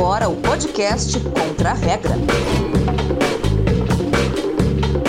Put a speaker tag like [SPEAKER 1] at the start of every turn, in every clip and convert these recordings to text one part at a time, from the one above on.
[SPEAKER 1] agora o podcast Contra a Regra.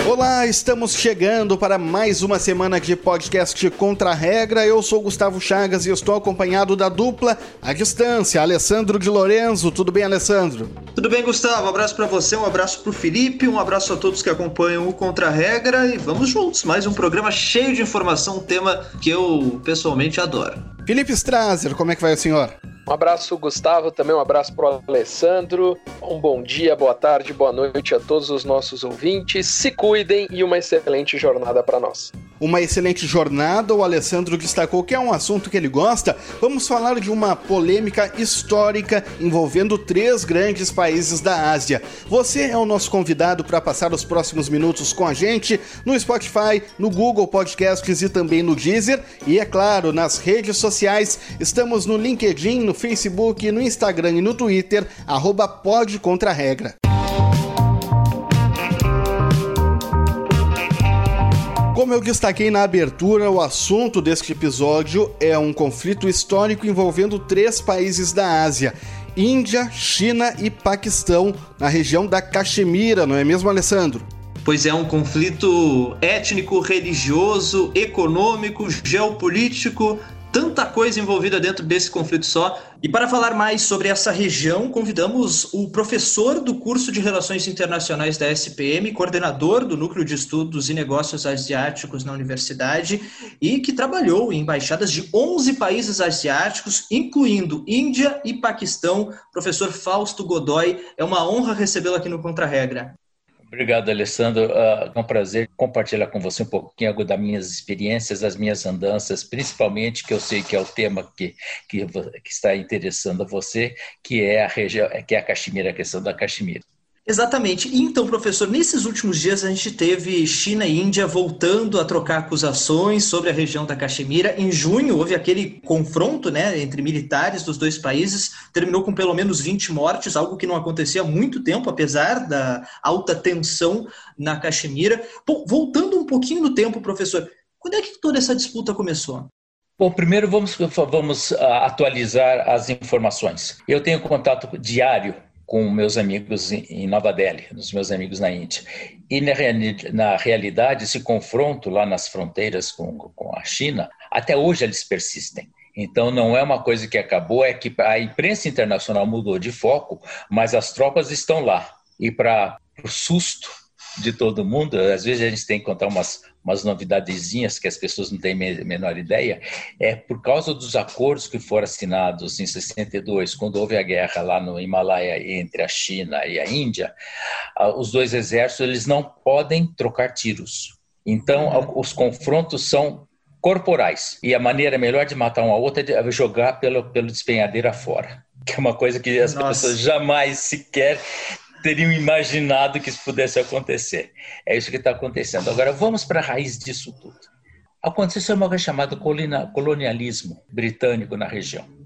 [SPEAKER 2] Olá, estamos chegando para mais uma semana de podcast Contra a Regra. Eu sou Gustavo Chagas e estou acompanhado da dupla à distância, Alessandro de Lorenzo. Tudo bem, Alessandro?
[SPEAKER 3] Tudo bem, Gustavo? Um abraço para você, um abraço para o Felipe, um abraço a todos que acompanham o Contra a Regra e vamos juntos. Mais um programa cheio de informação, um tema que eu pessoalmente adoro.
[SPEAKER 2] Felipe Strasser, como é que vai o senhor?
[SPEAKER 4] Um abraço, Gustavo, também um abraço para o Alessandro. Um bom dia, boa tarde, boa noite a todos os nossos ouvintes. Se cuidem e uma excelente jornada para nós.
[SPEAKER 2] Uma excelente jornada, o Alessandro destacou que é um assunto que ele gosta. Vamos falar de uma polêmica histórica envolvendo três grandes países da Ásia. Você é o nosso convidado para passar os próximos minutos com a gente no Spotify, no Google Podcasts e também no Deezer. E é claro, nas redes sociais, estamos no LinkedIn, no Facebook, no Instagram e no Twitter, arroba pode contra regra. Como eu destaquei na abertura, o assunto deste episódio é um conflito histórico envolvendo três países da Ásia: Índia, China e Paquistão, na região da Caxemira, não é mesmo, Alessandro?
[SPEAKER 3] Pois é um conflito étnico, religioso, econômico, geopolítico, tanta coisa envolvida dentro desse conflito só. E para falar mais sobre essa região, convidamos o professor do curso de Relações Internacionais da SPM, coordenador do Núcleo de Estudos e Negócios Asiáticos na universidade e que trabalhou em embaixadas de 11 países asiáticos, incluindo Índia e Paquistão. Professor Fausto Godoy, é uma honra recebê-lo aqui no Contra-Regra.
[SPEAKER 5] Obrigado, Alessandro. Uh, é um prazer compartilhar com você um pouquinho das minhas experiências, das minhas andanças, principalmente que eu sei que é o tema que, que, que está interessando a você, que é a região, que é a Caxemira, a questão da Caxemira.
[SPEAKER 3] Exatamente. Então, professor, nesses últimos dias a gente teve China e Índia voltando a trocar acusações sobre a região da Caxemira. Em junho houve aquele confronto né, entre militares dos dois países, terminou com pelo menos 20 mortes, algo que não acontecia há muito tempo, apesar da alta tensão na Caxemira. Bom, voltando um pouquinho no tempo, professor, quando é que toda essa disputa começou?
[SPEAKER 5] Bom, primeiro vamos, vamos ah, atualizar as informações. Eu tenho contato diário com meus amigos em Nova Delhi, os meus amigos na Índia. E na, na realidade, esse confronto lá nas fronteiras com, com a China, até hoje eles persistem. Então não é uma coisa que acabou, é que a imprensa internacional mudou de foco, mas as tropas estão lá. E para o susto de todo mundo. Às vezes a gente tem que contar umas, umas novidadezinhas que as pessoas não têm a menor ideia. É por causa dos acordos que foram assinados em 62, quando houve a guerra lá no Himalaia entre a China e a Índia, os dois exércitos eles não podem trocar tiros. Então, uhum. os confrontos são corporais. E a maneira melhor de matar um ao outro é jogar pelo, pelo despenhadeiro afora que é uma coisa que as Nossa. pessoas jamais sequer teriam imaginado que isso pudesse acontecer. É isso que está acontecendo. Agora, vamos para a raiz disso tudo. Aconteceu uma coisa chamada colonialismo britânico na região.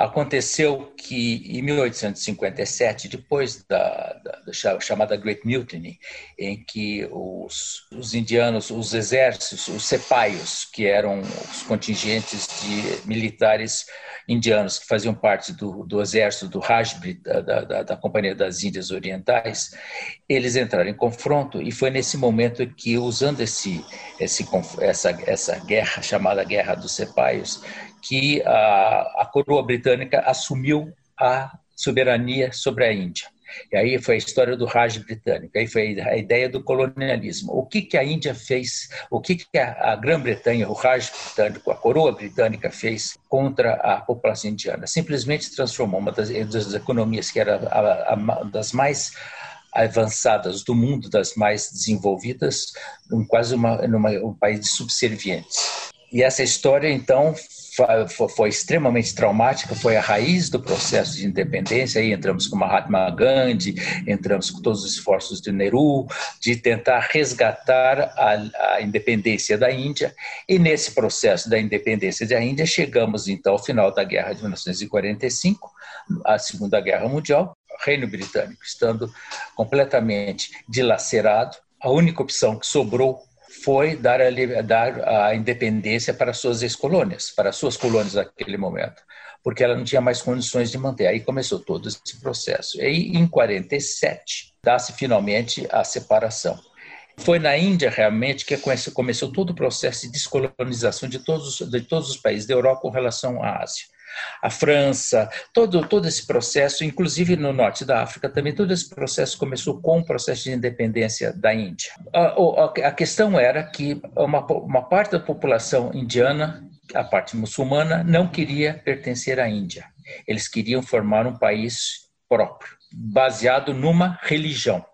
[SPEAKER 5] Aconteceu que em 1857, depois da, da, da, chamada Great Mutiny, em que os, os, indianos, os exércitos, os sepaios, que eram os contingentes de militares indianos que faziam parte do, do exército do Raj, da, da, da, Companhia das Índias Orientais, eles entraram em confronto e foi nesse momento que, usando esse, esse, essa, essa guerra, chamada Guerra dos Sepaios, que a, a coroa britânica assumiu a soberania sobre a Índia. E aí foi a história do Raj britânico, aí foi a ideia do colonialismo. O que, que a Índia fez, o que, que a, Grã-Bretanha, o Raj britânico, a coroa britânica fez contra a população indiana? Simplesmente transformou uma das, das economias que era a, a, das mais avançadas do mundo, das mais desenvolvidas, em quase uma, numa, um país de subservientes. E essa história, então, foi extremamente traumática, foi a raiz do processo de independência. Aí entramos com Mahatma Gandhi, entramos com todos os esforços de Nehru de tentar resgatar a, a independência da Índia. E nesse processo da independência da Índia, chegamos então ao final da Guerra de 1945, a Segunda Guerra Mundial, Reino Britânico estando completamente dilacerado. A única opção que sobrou foi dar a, dar a independência para suas ex-colônias, para suas colônias naquele momento. porque ela não tinha mais condições de manter. Aí começou todo esse processo. E aí, em 47, dá-se finalmente a separação. Foi na Índia realmente que começou todo o processo de descolonização de todos, de todos os países da Europa com relação à Ásia a França, todo, todo esse processo, inclusive no norte da África também, todo esse processo começou com o processo de independência da Índia. A, a, a questão era que uma, uma parte da população indiana, a parte muçulmana, não queria pertencer à Índia. Eles queriam formar um país próprio, baseado numa religião.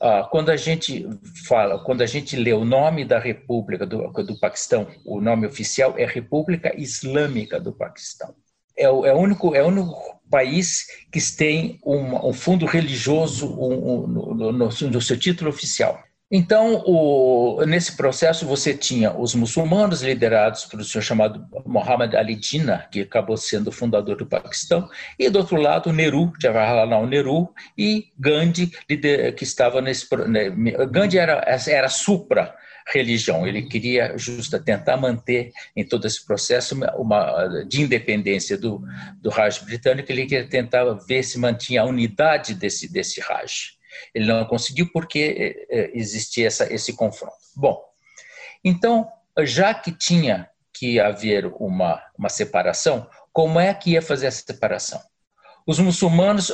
[SPEAKER 5] Ah, quando a gente fala, quando a gente lê o nome da República do, do Paquistão, o nome oficial é República Islâmica do Paquistão. É o, é o único, é o único país que tem um, um fundo religioso um, um, no, no, no seu título oficial. Então, o, nesse processo, você tinha os muçulmanos liderados um senhor chamado Muhammad Ali Jinnah, que acabou sendo o fundador do Paquistão, e do outro lado, Nehru, Jawaharlal Nehru, e Gandhi, que estava nesse. Né, Gandhi era, era supra religião. Ele queria justa tentar manter em todo esse processo uma, de independência do, do Raj britânico. Ele queria tentar ver se mantinha a unidade desse desse Raj. Ele não conseguiu porque eh, eh, existia essa, esse confronto. Bom, então, já que tinha que haver uma, uma separação, como é que ia fazer essa separação? Os muçulmanos,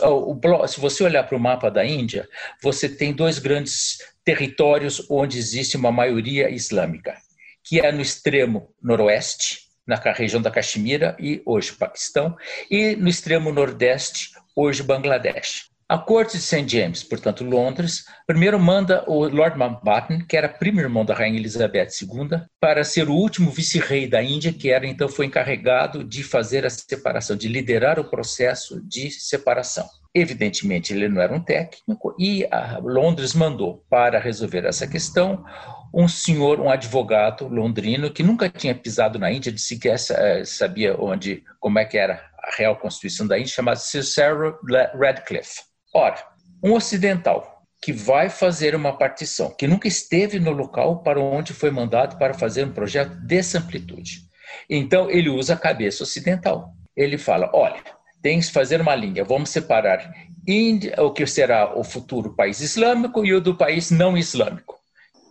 [SPEAKER 5] se você olhar para o mapa da Índia, você tem dois grandes territórios onde existe uma maioria islâmica, que é no extremo noroeste, na região da Caxemira e hoje Paquistão, e no extremo nordeste, hoje Bangladesh. A corte de St. James, portanto Londres, primeiro manda o Lord Mountbatten, que era primo irmão da rainha Elizabeth II, para ser o último vice-rei da Índia, que era então foi encarregado de fazer a separação, de liderar o processo de separação. Evidentemente, ele não era um técnico e Londres mandou para resolver essa questão um senhor, um advogado londrino que nunca tinha pisado na Índia, de sequer eh, sabia onde, como é que era a real constituição da Índia, chamado Cyril Radcliffe. Ora, um ocidental que vai fazer uma partição, que nunca esteve no local para onde foi mandado para fazer um projeto dessa amplitude. Então, ele usa a cabeça ocidental. Ele fala: olha, tem que fazer uma linha, vamos separar Índia, o que será o futuro país islâmico e o do país não islâmico.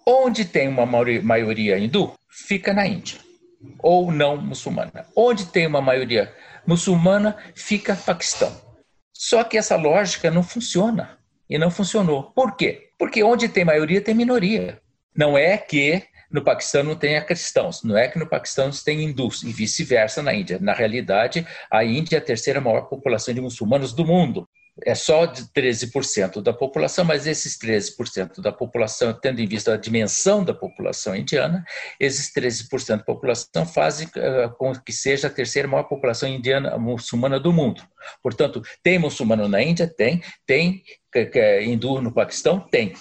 [SPEAKER 5] Onde tem uma maioria hindu, fica na Índia, ou não muçulmana. Onde tem uma maioria muçulmana, fica Paquistão. Só que essa lógica não funciona. E não funcionou. Por quê? Porque onde tem maioria, tem minoria. Não é que no Paquistão não tenha cristãos, não é que no Paquistão não tenha hindus, e vice-versa na Índia. Na realidade, a Índia é a terceira maior população de muçulmanos do mundo é só de 13% da população, mas esses 13% da população, tendo em vista a dimensão da população indiana, esses 13% da população fazem uh, com que seja a terceira maior população indiana muçulmana do mundo. Portanto, tem muçulmano na Índia? Tem. Tem é hindu no Paquistão? Tem.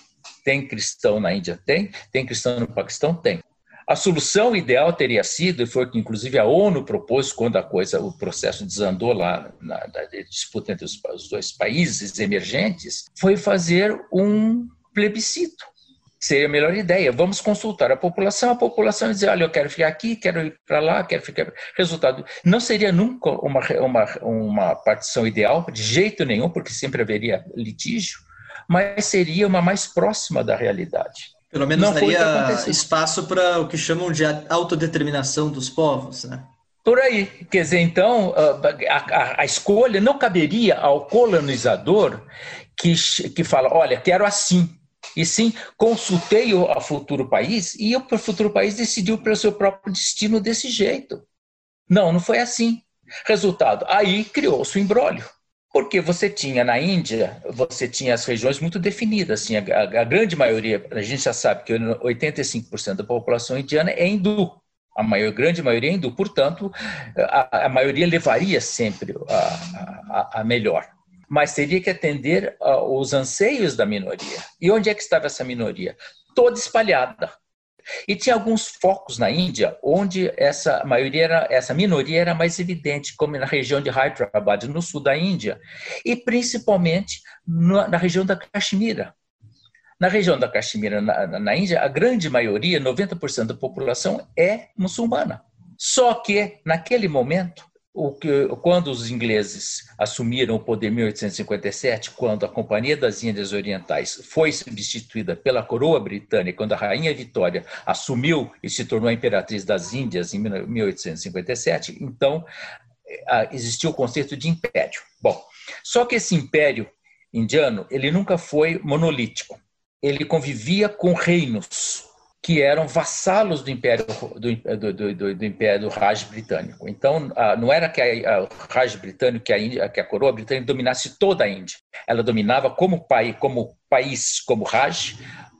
[SPEAKER 5] Tem cristão na Índia? Tem. Tem cristão no Paquistão? Tem. A solução ideal teria sido, e foi o que inclusive a ONU propôs quando a coisa, o processo desandou lá na, na disputa entre os, os dois países emergentes, foi fazer um plebiscito seria a melhor ideia. Vamos consultar a população, a população dizer, olha, eu quero ficar aqui, quero ir para lá, quero ficar. Resultado, não seria nunca uma, uma, uma partição ideal, de jeito nenhum, porque sempre haveria litígio, mas seria uma mais próxima da realidade.
[SPEAKER 3] Pelo menos não daria espaço para o que chamam de autodeterminação dos povos, né?
[SPEAKER 5] Por aí. Quer dizer, então, a, a, a, escolha não caberia ao colonizador que, que fala: olha, quero assim. E sim, consultei o futuro país e o futuro país decidiu pelo seu próprio destino desse jeito. Não, não foi assim. Resultado: aí criou-se o embrólio. Porque você tinha na Índia, você tinha as regiões muito definidas. Assim, a, a grande maioria, a gente já sabe que 85% da população indiana é hindu. A maior, grande maioria é hindu. Portanto, a, a maioria levaria sempre a, a, a melhor. Mas teria que atender aos anseios da minoria. E onde é que estava essa minoria? Toda espalhada. E tinha alguns focos na Índia onde essa maioria era, essa minoria era mais evidente, como na região de Hyderabad, no sul da Índia, e principalmente na, na região da Caxemira. Na região da Caxemira, na, na Índia, a grande maioria, 90% da população, é muçulmana. Só que, naquele momento, o que, quando os ingleses assumiram o poder em 1857, quando a Companhia das Índias Orientais foi substituída pela coroa britânica, quando a Rainha Vitória assumiu e se tornou a imperatriz das Índias em 1857, então existiu o conceito de império. Bom, só que esse império indiano ele nunca foi monolítico. Ele convivia com reinos que eram vassalos do império do, do, do, do império do Raj britânico. Então, não era que a, o Raj britânico, que a, Índia, que a coroa britânica dominasse toda a Índia. Ela dominava como país, como país, como Raj,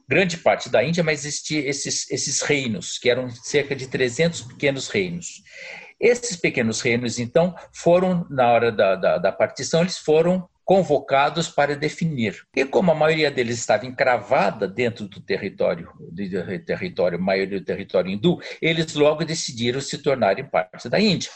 [SPEAKER 5] grande parte da Índia, mas existiam esses, esses reinos, que eram cerca de 300 pequenos reinos. Esses pequenos reinos, então, foram, na hora da, da, da partição, eles foram convocados para definir. E como a maioria deles estava encravada dentro do território, do território, maioria do território hindu, eles logo decidiram se tornarem parte da Índia.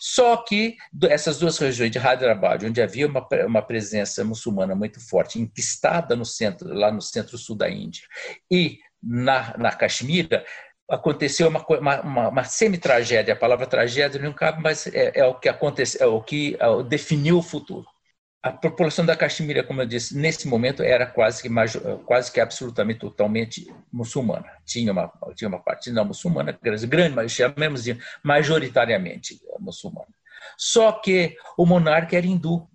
[SPEAKER 5] Só que essas duas regiões de Hyderabad, onde havia uma, uma presença muçulmana muito forte, enquistada no centro, lá no centro-sul da Índia, e na, na Caxemira, aconteceu uma, uma, uma semi-tragédia. A palavra tragédia não cabe, mas é, é o que aconteceu, é o que é, definiu o futuro a população da Caxemira, como eu disse, nesse momento era quase que, quase que absolutamente totalmente muçulmana. Tinha uma, tinha uma parte não muçulmana, grande, mas chamemos de majoritariamente muçulmana. Só que o monarca era hindu,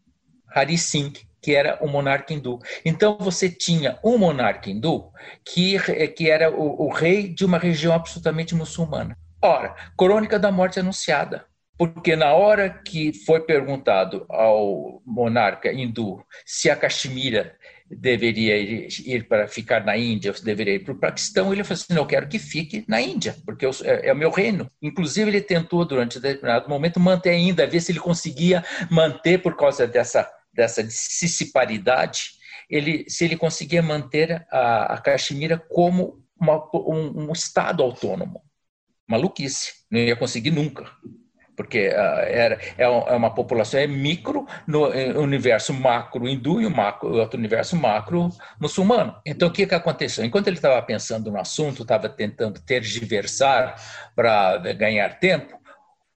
[SPEAKER 5] Hari Singh, que era o monarca hindu. Então você tinha um monarca hindu que, que era o, o rei de uma região absolutamente muçulmana. Ora, crônica da morte anunciada porque na hora que foi perguntado ao monarca hindu se a Caxemira deveria ir, para ficar na Índia, ou se deveria ir para o Paquistão, ele falou assim, não, eu quero que fique na Índia, porque é, é, o meu reino. Inclusive, ele tentou, durante determinado momento, manter ainda, ver se ele conseguia manter, por causa dessa, dessa dissiparidade, ele, se ele conseguia manter a, a Caxemira como uma, um, um estado autônomo. Maluquice, não ia conseguir nunca porque uh, era, é, é uma população é micro no universo macro hindu e o macro, outro universo macro muçulmano. Então, o que, que aconteceu? Enquanto ele estava pensando no assunto, estava tentando tergiversar para ganhar tempo,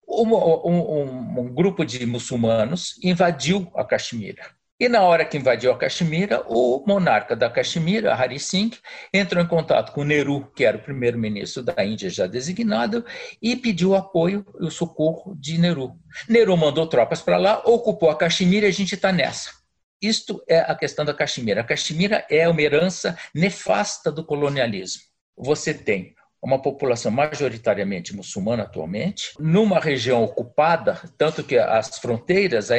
[SPEAKER 5] um, um, um, grupo de muçulmanos invadiu a Caxemira. E na hora que invadiu a Caxemira, o monarca da Caxemira, Hari Singh, entrou em contato com Nehru, que era o primeiro-ministro da Índia já designado, e pediu apoio e o socorro de Nehru. Nehru mandou tropas para lá, ocupou a Caxemira e a gente está nessa. Isto é a questão da Caxemira. A Caxemira é uma herança nefasta do colonialismo. Você tem uma população majoritariamente muçulmana atualmente, numa região ocupada, tanto que as fronteiras,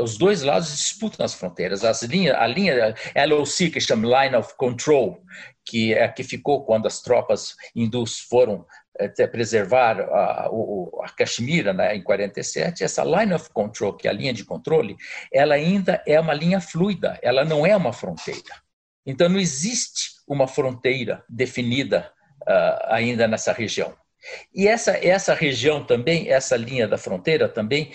[SPEAKER 5] os dois lados disputam as fronteiras. As linhas, a linha LOC, que chama Line of Control, que é a que ficou quando as tropas hindus foram eh, preservar a, a Caxemira né, em 47, essa line of control, que é a linha de controle, ela ainda é uma linha fluida, ela não é uma fronteira. Então não existe uma fronteira definida uh, ainda nessa região. E essa, essa região também, essa linha da fronteira também,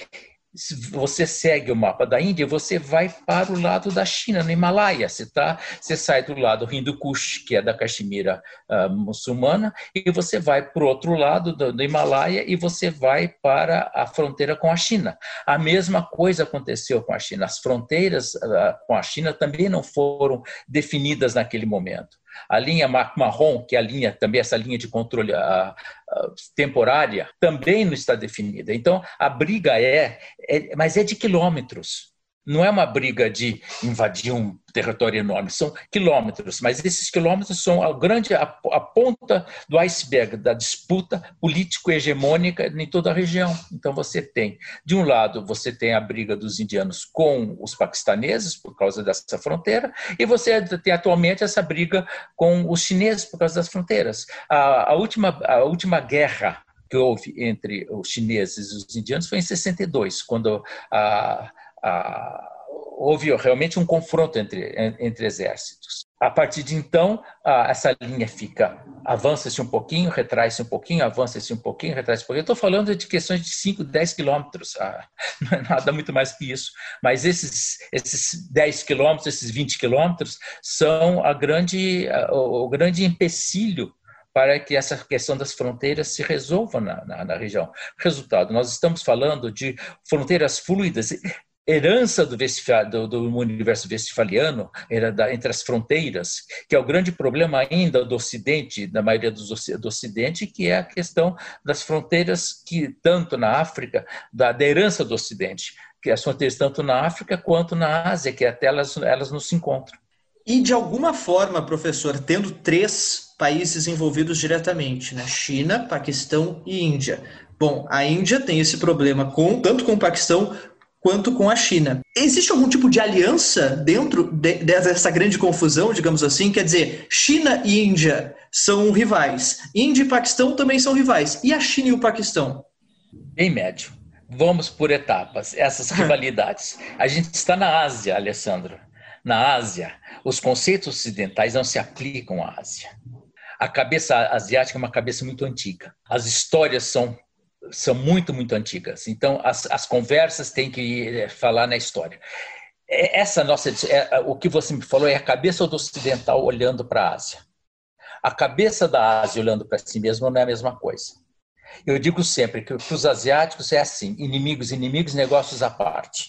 [SPEAKER 5] se você segue o mapa da Índia, você vai para o lado da China, no Himalaia. Você, tá, você sai do lado Hindu Kush, que é da Caxemira uh, muçulmana, e você vai para o outro lado do, do, Himalaia e você vai para a fronteira com a China. A mesma coisa aconteceu com a China. As fronteiras uh, com a China também não foram definidas naquele momento. A linha marrom, que é a linha também essa linha de controle a, a, temporária, também não está definida. Então a briga é, é, mas é de quilômetros. Não é uma briga de invadir um território enorme, são quilômetros, mas esses quilômetros são a grande a, a ponta do iceberg da disputa político-hegemônica em toda a região. Então você tem, de um lado, você tem a briga dos indianos com os paquistaneses por causa dessa fronteira, e você tem atualmente essa briga com os chineses por causa das fronteiras. A, a última a última guerra que houve entre os chineses e os indianos foi em 62, quando a a, houve realmente um confronto entre, entre exércitos. A partir de então, a, essa linha fica, avança-se um pouquinho, retrai-se um pouquinho, avança-se um pouquinho, retrai-se um pouquinho. Estou falando de questões de 5, 10 quilômetros, ah, não é nada muito mais que isso. Mas esses, esses 10 quilômetros, esses 20 quilômetros, são a grande, o grande empecilho para que essa questão das fronteiras se resolva na, na, na região. Resultado, nós estamos falando de fronteiras fluidas, herança do, do, do, universo westfaliano era da, entre as fronteiras, que é o grande problema ainda do Ocidente, da maioria dos, do Ocidente, que é a questão das fronteiras que tanto na África, da, da herança do Ocidente, que as fronteiras tanto na África quanto na Ásia, que até elas, elas não se encontram.
[SPEAKER 3] E de alguma forma, professor, tendo três países envolvidos diretamente, né? China, Paquistão e Índia. Bom, a Índia tem esse problema com tanto com o Paquistão quanto com a China. Existe algum tipo de aliança dentro de, dessa grande confusão, digamos assim? Quer dizer, China e Índia são rivais, Índia e Paquistão também são rivais. E a China e o Paquistão?
[SPEAKER 5] Bem médio. Vamos por etapas, essas rivalidades. A gente está na Ásia, Alessandro. Na Ásia, os conceitos ocidentais não se aplicam à Ásia. A cabeça asiática é uma cabeça muito antiga. As histórias são são muito, muito antigas. Então, as, as conversas têm que eh, falar na história. É, essa nossa, é, o que você me falou é a cabeça do ocidental olhando para a Ásia. A cabeça da Ásia olhando para si mesma não é a mesma coisa. Eu digo sempre que para os asiáticos é assim: inimigos, inimigos, negócios à parte.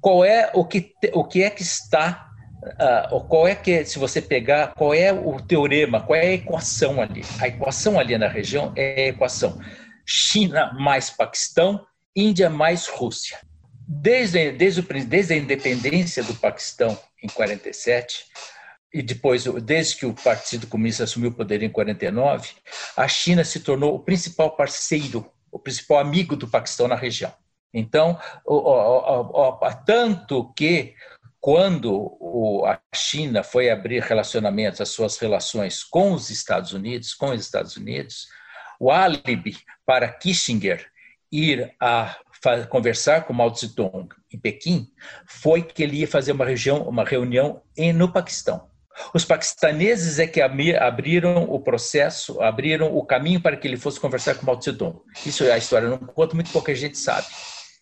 [SPEAKER 5] Qual é o que, o que é que está Uh, qual é que, se você pegar, qual é o teorema, qual é a equação ali? A equação ali na região é a equação China mais Paquistão, Índia mais Rússia. Desde, desde, desde a independência do Paquistão em 47 e depois, desde que o Partido Comunista assumiu o poder em 49, a China se tornou o principal parceiro, o principal amigo do Paquistão na região. Então, tanto que quando a China foi abrir relacionamentos, as suas relações com os Estados Unidos, com os Estados Unidos, o álibi para Kissinger ir a conversar com Mao Tse-tung em Pequim foi que ele ia fazer uma, região, uma reunião no Paquistão. Os paquistaneses é que abriram o processo, abriram o caminho para que ele fosse conversar com Mao Tse-tung. Isso é a história, não conta, muito pouca gente sabe.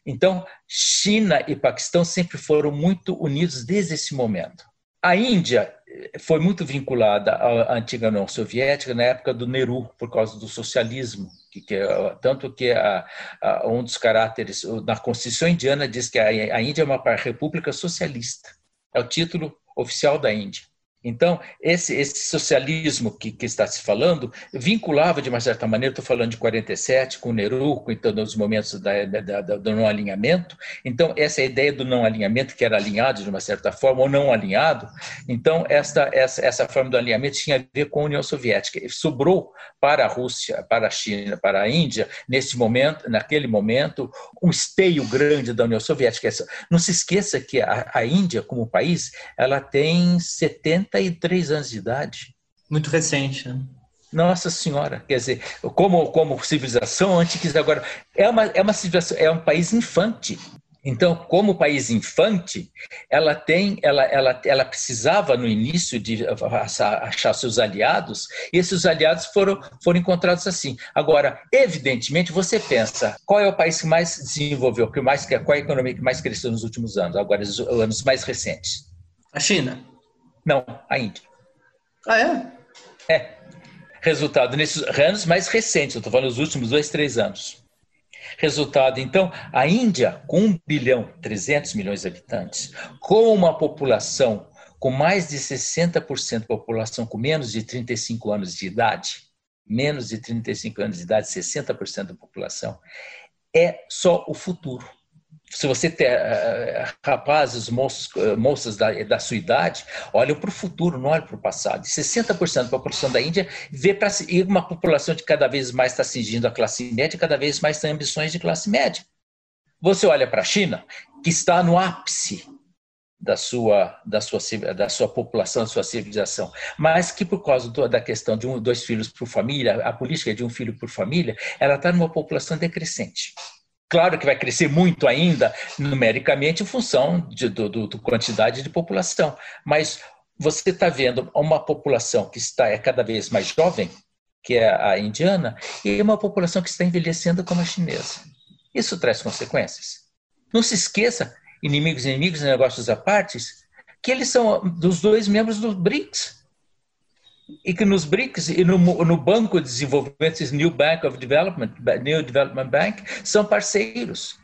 [SPEAKER 5] Então, China e Paquistão sempre foram muito unidos desde esse momento. A Índia foi muito vinculada à antiga União Soviética na época do Nehru, por causa do socialismo. Que, que tanto que a, a, um dos caráteres na Constituição indiana diz que a, a Índia é uma república socialista. É o título oficial da Índia. Então, esse, esse socialismo que, que, está se falando vinculava, de uma certa maneira, estou falando de 47, com o Nehru, com então, os momentos da, da, da, do não alinhamento. Então, essa ideia do não alinhamento, que era alinhado de uma certa forma, ou não alinhado, então, esta, essa, essa forma do alinhamento tinha a ver com a União Soviética. E sobrou para a Rússia, para a China, para a Índia, nesse momento, naquele momento, um esteio grande da União Soviética. Não se esqueça que a, a Índia, como país, ela tem 70 33 anos de idade.
[SPEAKER 3] Muito recente, né?
[SPEAKER 5] Nossa Senhora, quer dizer, como, como civilização antes agora é uma, é uma civilização, é um país infante. Então, como país infante, ela tem, ela, ela, ela precisava no início de achar seus aliados, e esses aliados foram, foram encontrados assim. Agora, evidentemente, você pensa, qual é o país que mais desenvolveu, que mais, qual é a economia que mais cresceu nos últimos anos, agora os anos mais recentes?
[SPEAKER 3] A China.
[SPEAKER 5] Não, a Índia.
[SPEAKER 3] Ah, é?
[SPEAKER 5] É. Resultado nesses anos mais recentes, eu estou falando dos últimos dois, três anos. Resultado, então, a Índia, com 1 bilhão 300 milhões de habitantes, com uma população com mais de 60% da população com menos de 35 anos de idade, menos de 35 anos de idade, 60% da população, é só o futuro se você tem uh, rapazes, moços, uh, moças da, da, sua idade, olham para o futuro, não olham para o passado. 60% da população da Índia vê para uma população que cada vez mais está atingindo a classe média, cada vez mais tem ambições de classe média. Você olha para a China, que está no ápice da sua, da sua, da sua população, da sua civilização, mas que por causa do, da questão de um, dois filhos por família, a política de um filho por família, ela está numa população decrescente. Claro que vai crescer muito ainda, numericamente, em função de, do, do, quantidade de população. Mas você está vendo uma população que está é cada vez mais jovem, que é a indiana, e uma população que está envelhecendo como a chinesa. Isso traz consequências. Não se esqueça, inimigos, inimigos, negócios à parte, que eles são dos dois membros do BRICS. E que nos BRICS e no, no Banco de Desenvolvimento, esse New Bank of Development, New Development Bank, são parceiros.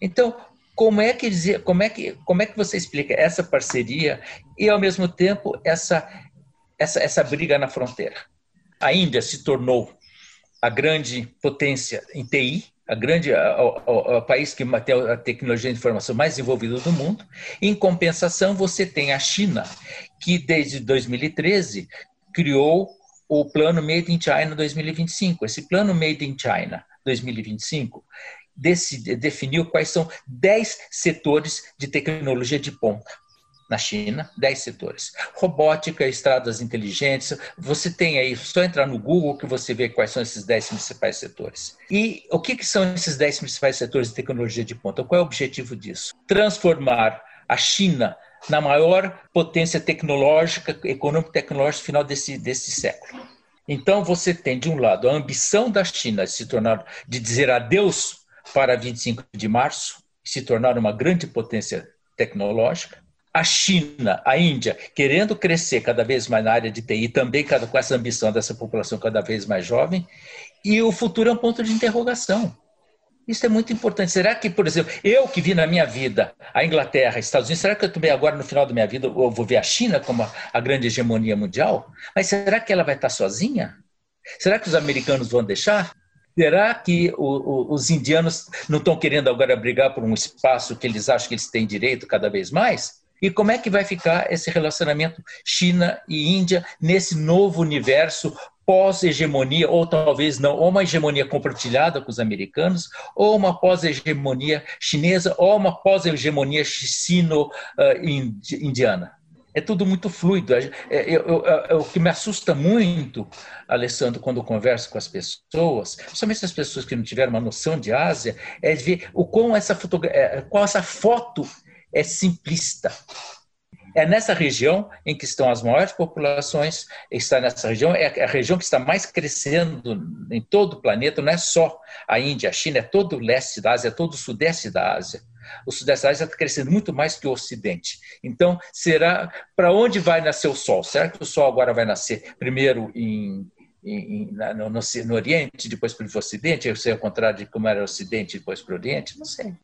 [SPEAKER 5] Então, como é que como é que como é que você explica essa parceria e ao mesmo tempo essa essa essa briga na fronteira? A Índia se tornou a grande potência em TI, a grande o, país que tem a tecnologia de informação mais desenvolvida do mundo. Em compensação, você tem a China, que desde 2013 criou o plano Made in China 2025. Esse plano Made in China 2025 definiu quais são 10 setores de tecnologia de ponta na China, 10 setores. Robótica, estradas inteligentes, você tem aí, só entrar no Google que você vê quais são esses 10 principais setores. E o que, que são esses 10 principais setores de tecnologia de ponta? Qual é o objetivo disso? Transformar a China na maior potência tecnológica, econômico-tecnológica final desse, desse século. Então você tem, de um lado, a ambição da China de se tornar, de dizer adeus para 25 de março, se tornar uma grande potência tecnológica, a China, a Índia, querendo crescer cada vez mais na área de TI, também com essa ambição dessa população cada vez mais jovem, e o futuro é um ponto de interrogação. Isso é muito importante. Será que, por exemplo, eu que vi na minha vida a Inglaterra, Estados Unidos, será que eu também agora, no final da minha vida, eu vou ver a China como a, grande hegemonia mundial? Mas será que ela vai estar sozinha? Será que os americanos vão deixar? Será que o, o, os indianos não estão querendo agora brigar por um espaço que eles acham que eles têm direito cada vez mais? E como é que vai ficar esse relacionamento China e Índia nesse novo universo pós-hegemonia, ou talvez não, ou uma hegemonia compartilhada com os americanos, ou uma pós-hegemonia chinesa, ou uma pós-hegemonia sino-indiana? É tudo muito fluido. É, é, é, o que me assusta muito, Alessandro, quando eu converso com as pessoas, principalmente as pessoas que não tiveram uma noção de Ásia, é ver o quão essa, qual essa foto é simplista. É nessa região em que estão as maiores populações, está nessa região, é a região que está mais crescendo em todo o planeta, não é só a Índia, a China, é todo o leste da Ásia, é todo o sudeste da Ásia. O sudeste da Ásia está crescendo muito mais que o ocidente. Então, será para onde vai nascer o sol? Será que o sol agora vai nascer primeiro em, no, no, no, Oriente, depois para o Ocidente? Eu sei ao contrário de como era o Ocidente, depois para o Oriente? Não sei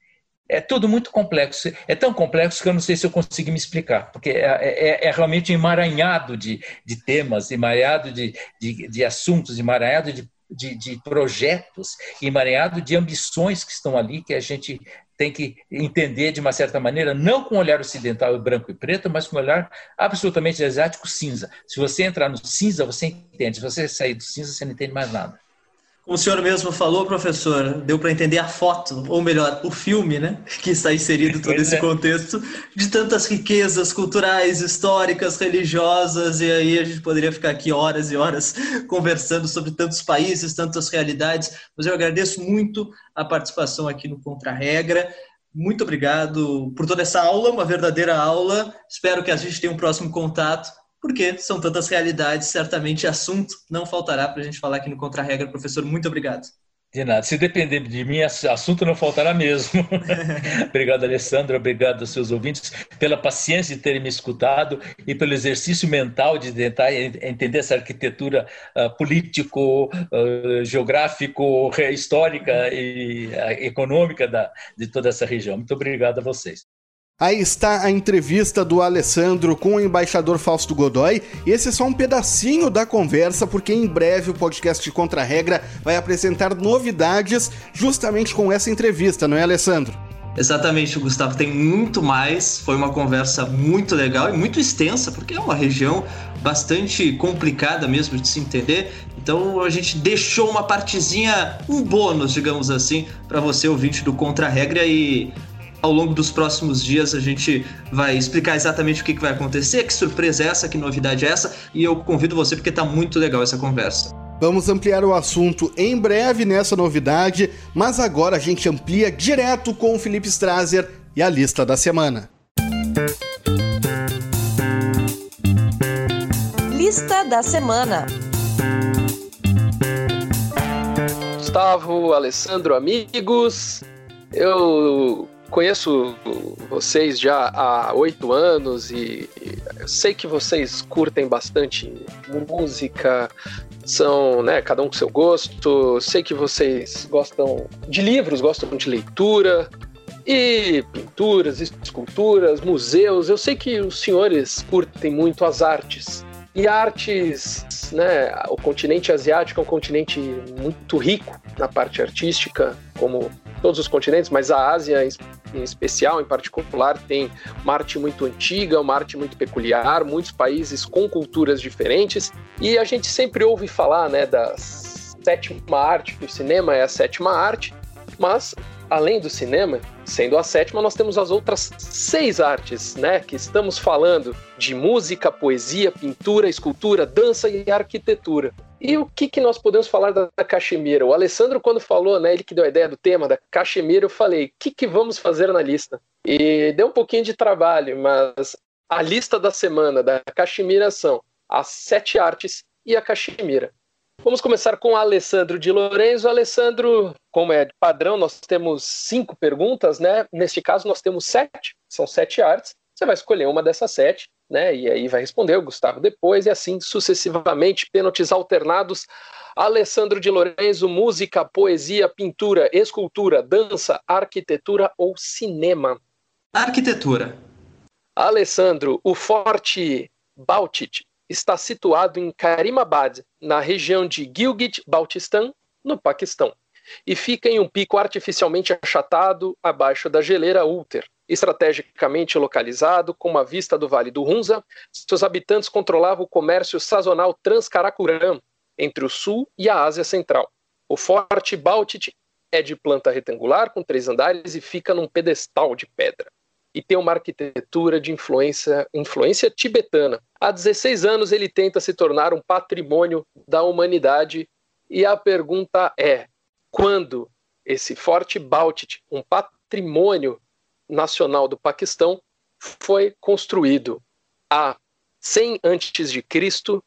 [SPEAKER 5] é tudo muito complexo. É tão complexo que eu não sei se eu consigo me explicar, porque é, é, é realmente um emaranhado de, de temas, emaranhado de, de, de assuntos, emaranhado de, de, de projetos, emaranhado de ambições que estão ali, que a gente tem que entender de uma certa maneira, não com um olhar ocidental branco e preto, mas com um olhar absolutamente asiático cinza. Se você entrar no cinza, você entende. Se você sair do cinza, você não entende mais nada.
[SPEAKER 3] Como o senhor mesmo falou, professor, deu para entender a foto, ou melhor, o filme, né, que está inserido todo esse é. contexto de tantas riquezas culturais, históricas, religiosas, e aí a gente poderia ficar aqui horas e horas conversando sobre tantos países, tantas realidades. Mas eu agradeço muito a participação aqui no Contra Regra. Muito obrigado por toda essa aula, uma verdadeira aula. Espero que a gente tenha um próximo contato porque são tantas realidades, certamente assunto não faltará para a gente falar aqui no Contra-Regra. Professor, muito obrigado.
[SPEAKER 5] De nada. Se depender de mim, assunto não faltará mesmo. obrigado, Alessandro. Obrigado aos seus ouvintes pela paciência de terem me escutado e pelo exercício mental de tentar entender essa arquitetura uh, político, uh, geográfico, histórica e uh, econômica da, de toda essa região. Muito obrigado a vocês.
[SPEAKER 2] Aí está a entrevista do Alessandro com o embaixador Fausto Godoy. Esse é só um pedacinho da conversa, porque em breve o podcast de Contra Regra vai apresentar novidades justamente com essa entrevista, não é, Alessandro?
[SPEAKER 3] Exatamente, Gustavo. Tem muito mais. Foi uma conversa muito legal e muito extensa, porque é uma região bastante complicada mesmo de se entender. Então a gente deixou uma partezinha, um bônus, digamos assim, para você ouvinte do Contra Regra e ao longo dos próximos dias a gente vai explicar exatamente o que, vai acontecer, que surpresa é essa, que novidade é essa, e eu convido você porque está muito legal essa conversa.
[SPEAKER 2] Vamos ampliar o assunto em breve nessa novidade, mas agora a gente amplia direto com o Felipe Strazer e a lista da semana.
[SPEAKER 1] Lista da semana.
[SPEAKER 4] Gustavo, Alessandro, amigos, eu conheço vocês já há oito anos e sei que vocês curtem bastante música, são, né, cada um com seu gosto. Sei que vocês gostam de livros, gostam de leitura e pinturas, esculturas, museus. Eu sei que os senhores curtem muito as artes. E artes, né, o continente asiático é um continente muito rico na parte artística, como todos os continentes, mas a Ásia em especial, em particular, tem uma arte muito antiga, uma arte muito peculiar, muitos países com culturas diferentes, e a gente sempre ouve falar né, da sétima arte, que o cinema é a sétima arte, mas além do cinema, sendo a sétima, nós temos as outras seis artes, né? Que estamos falando de música, poesia, pintura, escultura, dança e arquitetura. E o que, que nós podemos falar da, Caxemira? O Alessandro, quando falou, né, ele que deu a ideia do tema da Caxemira, eu falei, o que, que vamos fazer na lista? E deu um pouquinho de trabalho, mas a lista da semana da Caxemira são as sete artes e a Caxemira. Vamos começar com o Alessandro de Lourenço. Alessandro, como é padrão, nós temos cinco perguntas, né? Neste caso, nós temos sete, são sete artes. Você vai escolher uma dessas sete, né? E aí vai responder o Gustavo depois, e assim sucessivamente, pênaltis alternados. Alessandro de Lourenço, música, poesia, pintura, escultura, dança, arquitetura ou cinema?
[SPEAKER 3] Arquitetura.
[SPEAKER 4] Alessandro, o Forte Baltit está situado em Karimabad, na região de Gilgit-Baltistan, no Paquistão, e fica em um pico artificialmente achatado abaixo da geleira Ulter. Estrategicamente localizado, com uma vista do Vale do Hunza, seus habitantes controlavam o comércio sazonal Transkarakuram entre o sul e a Ásia Central. O Forte Baltit é de planta retangular, com três andares, e fica num pedestal de pedra e tem uma arquitetura de influência, influência tibetana. Há 16 anos ele tenta se tornar um patrimônio da humanidade e a pergunta é: quando esse Forte Baltit, um patrimônio nacional do Paquistão, foi construído? A 100 antes de Cristo,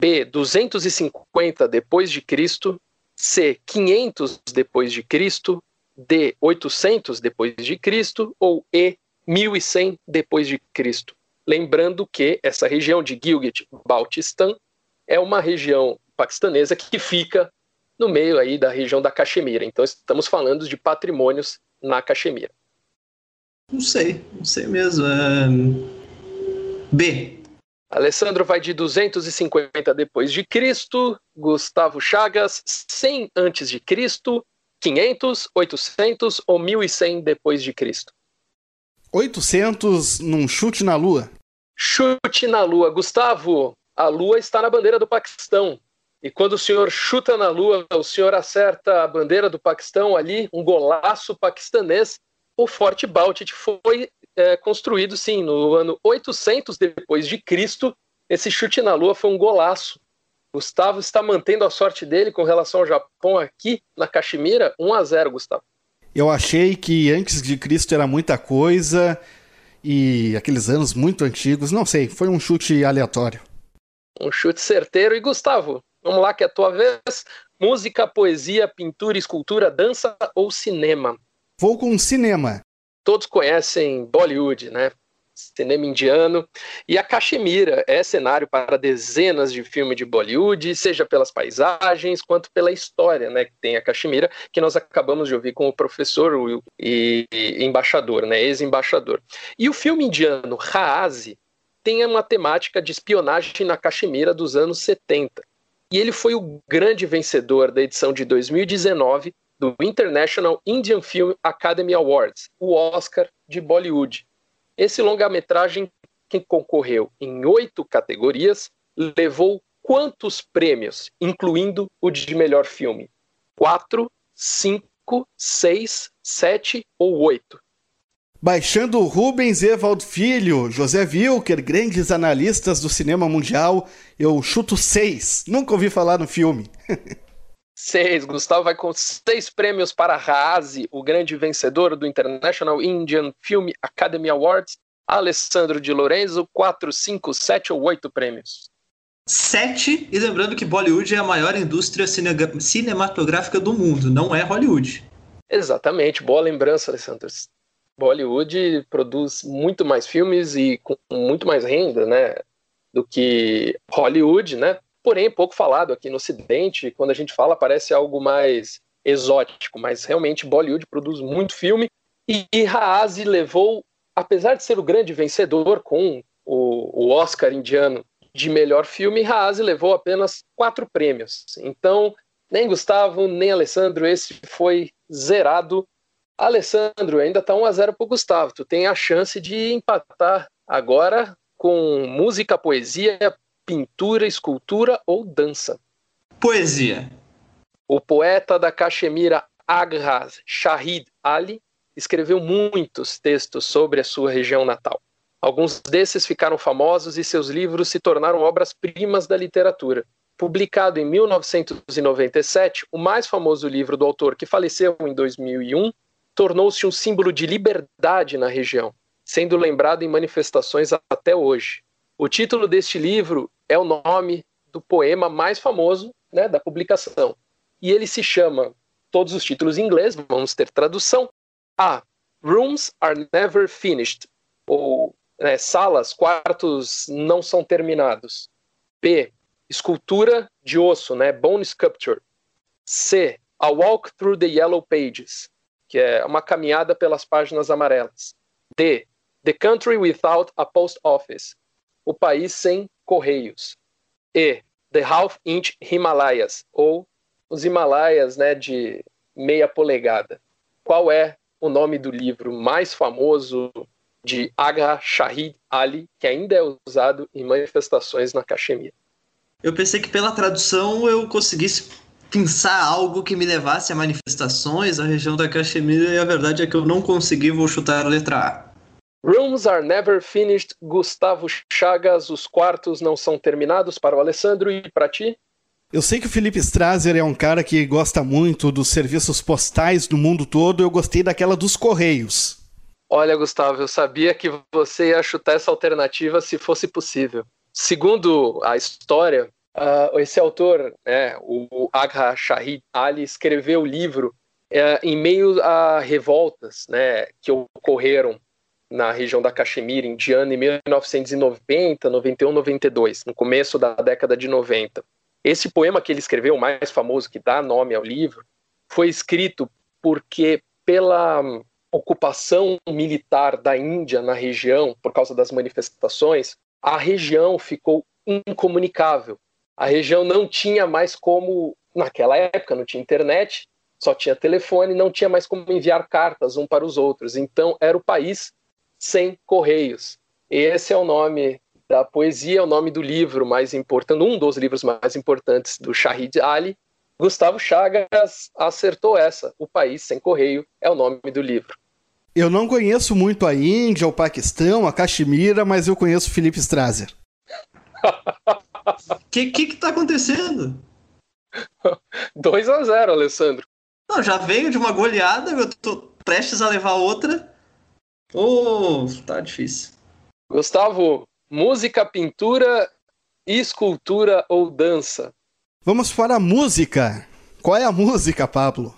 [SPEAKER 4] B 250 depois de Cristo, C 500 depois de Cristo, D 800 depois de Cristo ou E 1100 depois de Cristo. Lembrando que essa região de Gilgit-Baltistan é uma região paquistanesa que fica no meio aí da região da Caxemira. Então estamos falando de patrimônios na Caxemira.
[SPEAKER 3] Não sei, não sei mesmo. É... B.
[SPEAKER 4] Alessandro vai de 250 depois de Cristo, Gustavo Chagas 100 antes de Cristo, 500, 800 ou 1100 depois de Cristo.
[SPEAKER 2] 800 num chute na lua.
[SPEAKER 4] Chute na lua. Gustavo, a lua está na bandeira do Paquistão. E quando o senhor chuta na lua, o senhor acerta a bandeira do Paquistão ali, um golaço paquistanês. O Forte Baltit foi é, construído, sim, no ano 800 depois de Cristo. Esse chute na lua foi um golaço. Gustavo está mantendo a sorte dele com relação ao Japão aqui na Caxemira. 1 a 0, Gustavo.
[SPEAKER 2] Eu achei que antes de Cristo era muita coisa e aqueles anos muito antigos, não sei, foi um chute aleatório.
[SPEAKER 4] Um chute certeiro. E Gustavo, vamos lá que é a tua vez. Música, poesia, pintura, escultura, dança ou cinema?
[SPEAKER 2] Vou com cinema.
[SPEAKER 4] Todos conhecem Bollywood, né? Cinema indiano. E a Caxemira é cenário para dezenas de filmes de Bollywood, seja pelas paisagens quanto pela história, né? Que tem a Caxemira, que nós acabamos de ouvir com o professor e, e embaixador, né? Ex-embaixador. E o filme indiano Raazi tem uma temática de espionagem na Caxemira dos anos 70. E ele foi o grande vencedor da edição de 2019 do International Indian Film Academy Awards, o Oscar de Bollywood. Esse longa-metragem, que concorreu em oito categorias, levou quantos prêmios, incluindo o de melhor filme? Quatro, cinco, seis, sete ou oito?
[SPEAKER 2] Baixando Rubens Evald Filho, José Wilker, grandes analistas do cinema mundial, eu chuto seis. Nunca ouvi falar no filme.
[SPEAKER 4] Seis. Gustavo vai com seis prêmios para Raazi, o grande vencedor do International Indian Film Academy Awards. Alessandro de Lorenzo, quatro, cinco, sete ou oito prêmios.
[SPEAKER 3] Sete, e lembrando que Bollywood é a maior indústria cine cinematográfica do mundo, não é Hollywood.
[SPEAKER 4] Exatamente, boa lembrança, Alessandro. Bollywood produz muito mais filmes e com muito mais renda, né, do que Hollywood, né? Porém, pouco falado aqui no Ocidente, quando a gente fala, parece algo mais exótico, mas realmente Bollywood produz muito filme e, Raazi levou, apesar de ser o grande vencedor com o, o Oscar indiano de melhor filme, Raazi levou apenas quatro prêmios. Então, nem Gustavo, nem Alessandro, esse foi zerado. Alessandro, ainda está 1 a 0 para o Gustavo. Tu tem a chance de empatar agora com música, poesia, pintura, escultura ou dança?
[SPEAKER 3] Poesia.
[SPEAKER 4] O poeta da Caxemira Agra Shahid Ali escreveu muitos textos sobre a sua região natal. Alguns desses ficaram famosos e seus livros se tornaram obras-primas da literatura. Publicado em 1997, o mais famoso livro do autor, que faleceu em 2001, tornou-se um símbolo de liberdade na região, sendo lembrado em manifestações até hoje. O título deste livro é o nome do poema mais famoso né, da publicação. E ele se chama, todos os títulos em inglês, vamos ter tradução, A. Rooms are never finished, ou né, salas, quartos não são terminados. B. Escultura de osso, né, bone sculpture. C. A walk through the yellow pages, que é uma caminhada pelas páginas amarelas. D. The country without a post office, o país sem correios. E The Half Inch Himalayas, ou os Himalaias né, de meia polegada. Qual é o nome do livro mais famoso de Agha Shahid Ali, que ainda é usado em manifestações na Caxemira?
[SPEAKER 3] Eu pensei que pela tradução eu conseguisse pensar algo que me levasse a manifestações, a região da Caxemira, e a verdade é que eu não consegui, vou chutar a letra A.
[SPEAKER 4] Rooms are never finished. Gustavo Chagas, os quartos não são terminados para o Alessandro e para ti?
[SPEAKER 2] Eu sei que o Felipe Strasser é um cara que gosta muito dos serviços postais do mundo todo. Eu gostei daquela dos Correios.
[SPEAKER 4] Olha, Gustavo, eu sabia que você ia chutar essa alternativa se fosse possível. Segundo a história, uh, esse autor, né, o Agha Shahid Ali, escreveu o livro uh, em meio a revoltas né, que ocorreram na região da Caxemira, indiana, em 1990, 91, 92, no começo da década de 90. Esse poema que ele escreveu, o mais famoso, que dá nome ao livro, foi escrito porque, pela ocupação militar da Índia na região, por causa das manifestações, a região ficou incomunicável. A região não tinha mais como, naquela época, não tinha internet, só tinha telefone, não tinha mais como enviar cartas um para os outros. Então, era o país sem correios. Esse é o nome da poesia, é o nome do livro mais importante, um dos livros mais importantes do Shahid Ali. Gustavo Chagas acertou essa. O País Sem Correio é o nome do livro.
[SPEAKER 2] Eu não conheço muito a Índia, o Paquistão, a Caxemira, mas eu conheço Felipe Strasser.
[SPEAKER 3] O que, que que tá acontecendo?
[SPEAKER 4] 2 a 0 Alessandro.
[SPEAKER 3] Não, já veio de uma goleada, eu tô prestes a levar outra. Oh, tá difícil.
[SPEAKER 4] Gustavo, música, pintura, escultura ou dança?
[SPEAKER 2] Vamos para a música. Qual é a música, Pablo?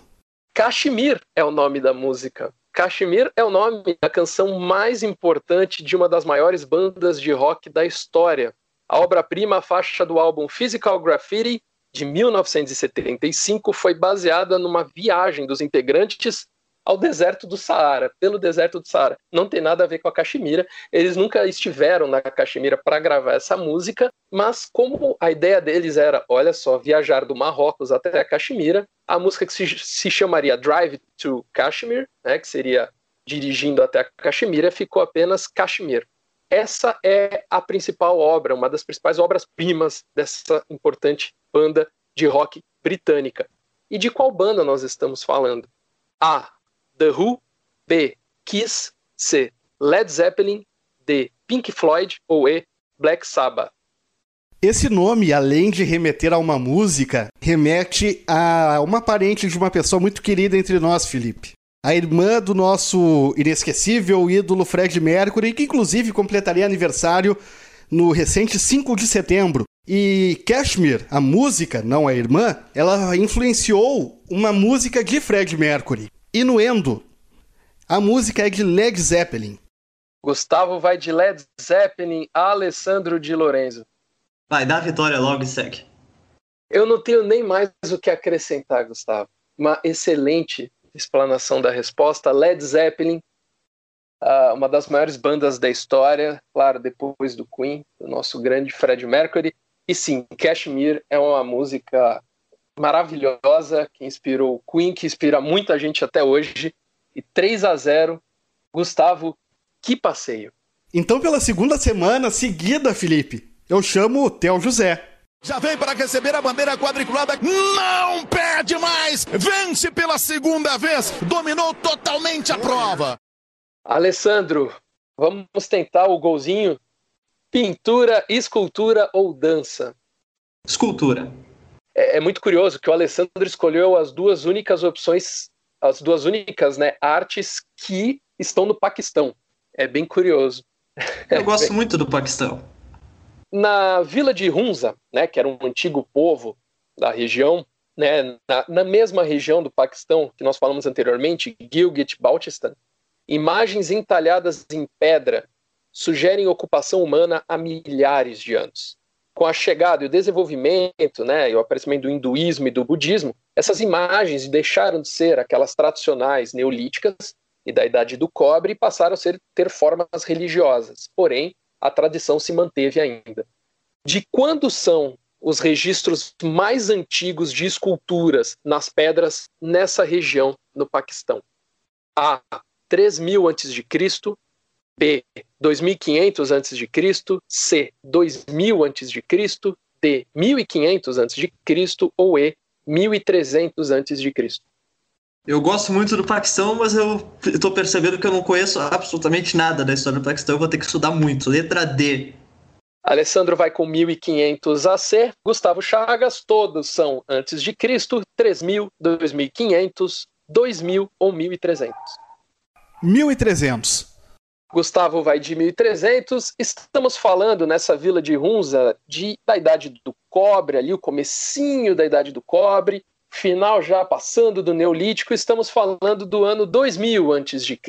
[SPEAKER 4] Kashmir é o nome da música. Kashmir é o nome da canção mais importante de uma das maiores bandas de rock da história. A obra-prima, faixa do álbum Physical Graffiti, de 1975, foi baseada numa viagem dos integrantes ao deserto do Saara, pelo deserto do Saara. Não tem nada a ver com a Caxemira. Eles nunca estiveram na Caxemira para gravar essa música, mas como a ideia deles era, olha só, viajar do Marrocos até a Caxemira, a música que se, se chamaria Drive to Kashmir, né, que seria dirigindo até a Caxemira, ficou apenas Kashmir. Essa é a principal obra, uma das principais obras-primas dessa importante banda de rock britânica. E de qual banda nós estamos falando? A. The Who, B. Kiss, C. Led Zeppelin, D. Pink Floyd ou E. Black Sabbath.
[SPEAKER 2] Esse nome, além de remeter a uma música, remete a uma parente de uma pessoa muito querida entre nós, Felipe. A irmã do nosso inesquecível ídolo Fred Mercury, que inclusive completaria aniversário no recente 5 de setembro. E Kashmir, a música, não a irmã, ela influenciou uma música de Fred Mercury. Inuendo. A música é de Led Zeppelin.
[SPEAKER 4] Gustavo vai de Led Zeppelin, Alessandro de Lorenzo.
[SPEAKER 3] Vai, dá a vitória logo e segue.
[SPEAKER 4] Eu não tenho nem mais o que acrescentar, Gustavo. Uma excelente explanação da resposta. Led Zeppelin, uh, uma das maiores bandas da história, claro, depois do Queen, do nosso grande Fred Mercury. E sim, Kashmir é uma música maravilhosa que inspirou o Queen, que inspira muita gente até hoje. E 3 a 0 Gustavo, que passeio.
[SPEAKER 2] Então, pela segunda semana seguida, Felipe, eu chamo o Theo José.
[SPEAKER 6] Já vem para receber a bandeira quadriculada. Não perde mais! Vence pela segunda vez! Dominou totalmente a prova!
[SPEAKER 4] Alessandro, vamos tentar o golzinho? Pintura, escultura ou dança?
[SPEAKER 3] Escultura.
[SPEAKER 4] É, é muito curioso que o Alessandro escolheu as duas únicas opções, as duas únicas né, artes que estão no Paquistão. É bem curioso.
[SPEAKER 3] Eu gosto muito do Paquistão.
[SPEAKER 4] Na vila de Hunza, né, que era um antigo povo da região, né, na, na mesma região do Paquistão que nós falamos anteriormente, Gilgit-Baltistan, imagens entalhadas em pedra sugerem ocupação humana há milhares de anos. Com a chegada e o desenvolvimento, né, e o aparecimento do hinduísmo e do budismo, essas imagens deixaram de ser aquelas tradicionais neolíticas e da idade do cobre e passaram a ser, ter formas religiosas. Porém, a tradição se manteve ainda. De quando são os registros mais antigos de esculturas nas pedras nessa região no Paquistão? A. 3000 a.C., B. 2500 a.C., C. 2000 a.C., D. 1500 a.C. ou E. 1300 a.C.
[SPEAKER 3] Eu gosto muito do Paquistão, mas eu estou percebendo que eu não conheço absolutamente nada da história do Paquistão. Eu vou ter que estudar muito. Letra D.
[SPEAKER 4] Alessandro vai com 1500 AC. Gustavo Chagas, todos são antes de Cristo, 3000, 2500, 2000 ou 1300.
[SPEAKER 2] 1300.
[SPEAKER 4] Gustavo vai de 1300. Estamos falando nessa vila de Hunza de, da idade do cobre, ali o comecinho da idade do cobre final já passando do Neolítico, estamos falando do ano 2000 a.C.,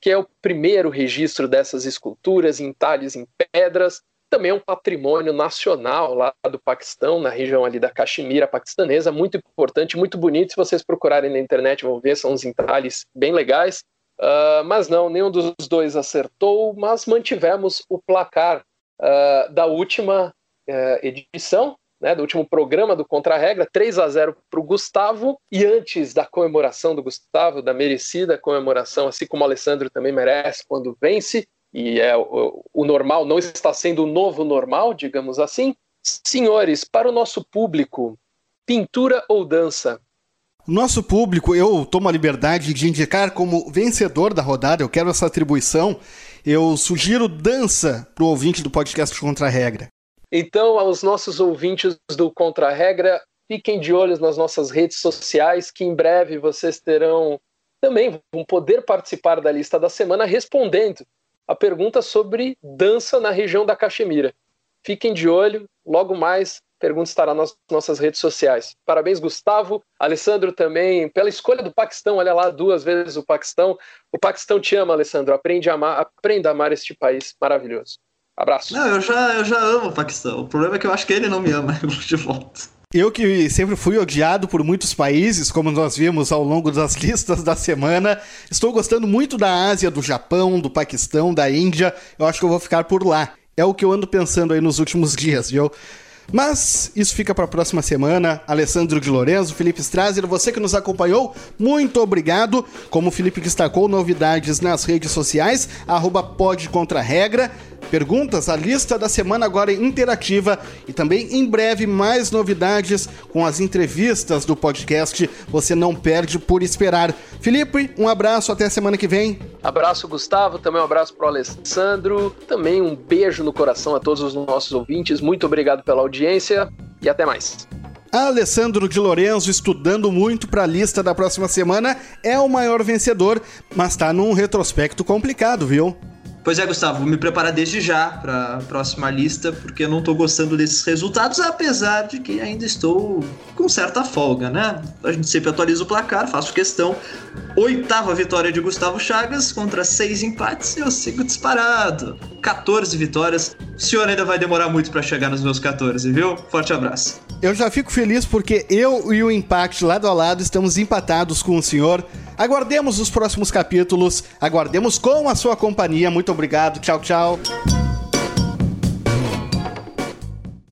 [SPEAKER 4] que é o primeiro registro dessas esculturas em talhes em pedras. Também é um patrimônio nacional lá do Paquistão, na região ali da Caxemira paquistanesa, muito importante, muito bonito. Se vocês procurarem na internet, vão ver, são uns entalhes bem legais. Uh, mas não, nenhum dos dois acertou, mas mantivemos o placar uh, da última uh, edição, né, do último programa do Contra-Regra, 3 a 0 para o Gustavo. E antes da comemoração do Gustavo, da merecida comemoração, assim como o Alessandro também merece quando vence, e é o, o normal não está sendo o novo normal, digamos assim. Senhores, para o nosso público, pintura ou dança?
[SPEAKER 2] Nosso público, eu tomo a liberdade de indicar como vencedor da rodada, eu quero essa atribuição. Eu sugiro dança para o ouvinte do podcast Contra a Regra.
[SPEAKER 4] Então, aos nossos ouvintes do Contra-Regra, fiquem de olho nas nossas redes sociais, que em breve vocês terão também vão poder participar da lista da semana respondendo a pergunta sobre dança na região da Caxemira. Fiquem de olho, logo mais pergunta estará nas nossas redes sociais. Parabéns, Gustavo. Alessandro também, pela escolha do Paquistão, olha lá, duas vezes o Paquistão. O Paquistão te ama, Alessandro. Aprende a amar, aprenda a amar este país maravilhoso. Abraço.
[SPEAKER 3] Não, eu já, eu já amo o Paquistão. O problema é que eu acho que ele não me ama de volta.
[SPEAKER 2] Eu que sempre fui odiado por muitos países, como nós vimos ao longo das listas da semana, estou gostando muito da Ásia, do Japão, do Paquistão, da Índia. Eu acho que eu vou ficar por lá. É o que eu ando pensando aí nos últimos dias, viu? Mas isso fica para a próxima semana. Alessandro de Lorenzo, Felipe Strasser, você que nos acompanhou, muito obrigado. Como o Felipe destacou, novidades nas redes sociais, arroba pode contra regra. Perguntas, a lista da semana agora é interativa e também em breve mais novidades com as entrevistas do podcast. Você não perde por esperar. Felipe, um abraço, até a semana que vem.
[SPEAKER 4] Abraço, Gustavo, também um abraço para o Alessandro, também um beijo no coração a todos os nossos ouvintes. Muito obrigado pela audiência e até mais.
[SPEAKER 2] Alessandro de Lorenzo, estudando muito para a lista da próxima semana, é o maior vencedor, mas está num retrospecto complicado, viu?
[SPEAKER 3] Pois é, Gustavo, vou me preparar desde já para a próxima lista, porque eu não estou gostando desses resultados, apesar de que ainda estou com certa folga, né? A gente sempre atualiza o placar, faço questão. Oitava vitória de Gustavo Chagas contra seis empates, eu sigo disparado. 14 vitórias. O senhor ainda vai demorar muito para chegar nos meus 14, viu? Forte abraço.
[SPEAKER 2] Eu já fico feliz porque eu e o Impact lado a lado estamos empatados com o senhor. Aguardemos os próximos capítulos, aguardemos com a sua companhia. Muito obrigado, tchau, tchau.